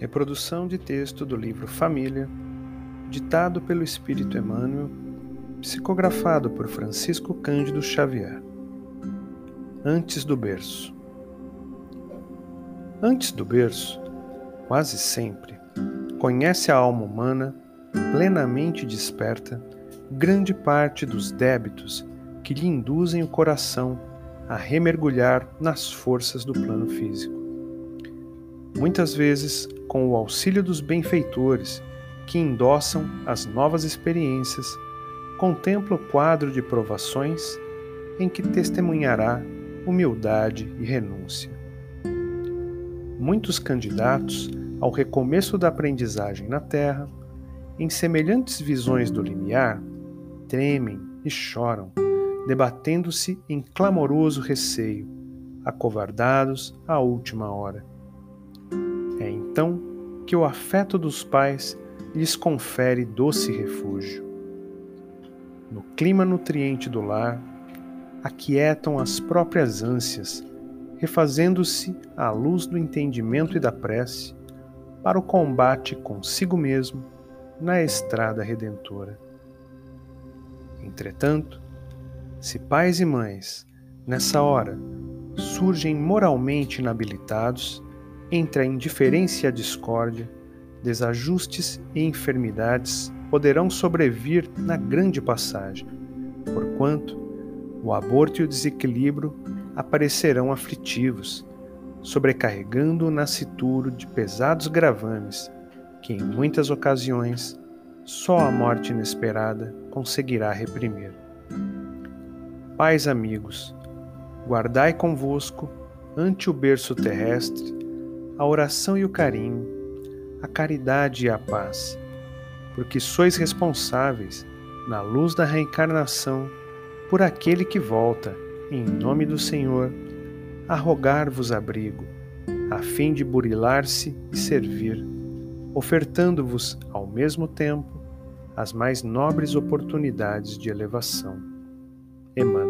Reprodução de texto do livro Família, ditado pelo Espírito Emmanuel, psicografado por Francisco Cândido Xavier. Antes do berço. Antes do berço, quase sempre, conhece a alma humana, plenamente desperta, grande parte dos débitos que lhe induzem o coração a remergulhar nas forças do plano físico. Muitas vezes, com o auxílio dos benfeitores que endossam as novas experiências, contempla o quadro de provações em que testemunhará humildade e renúncia. Muitos candidatos ao recomeço da aprendizagem na Terra, em semelhantes visões do limiar, tremem e choram, debatendo-se em clamoroso receio, acovardados à última hora. É então que o afeto dos pais lhes confere doce refúgio. No clima nutriente do lar, aquietam as próprias ânsias, refazendo-se à luz do entendimento e da prece para o combate consigo mesmo na estrada redentora. Entretanto, se pais e mães, nessa hora, surgem moralmente inabilitados, entre a indiferença e a discórdia, desajustes e enfermidades poderão sobrevir na grande passagem, porquanto o aborto e o desequilíbrio aparecerão aflitivos, sobrecarregando o nascituro de pesados gravames que, em muitas ocasiões, só a morte inesperada conseguirá reprimir. Pais amigos, guardai convosco, ante o berço terrestre, a oração e o carinho, a caridade e a paz, porque sois responsáveis, na luz da reencarnação, por aquele que volta, em nome do Senhor, a rogar-vos abrigo, a fim de burilar-se e servir, ofertando-vos, ao mesmo tempo, as mais nobres oportunidades de elevação. Emmanuel.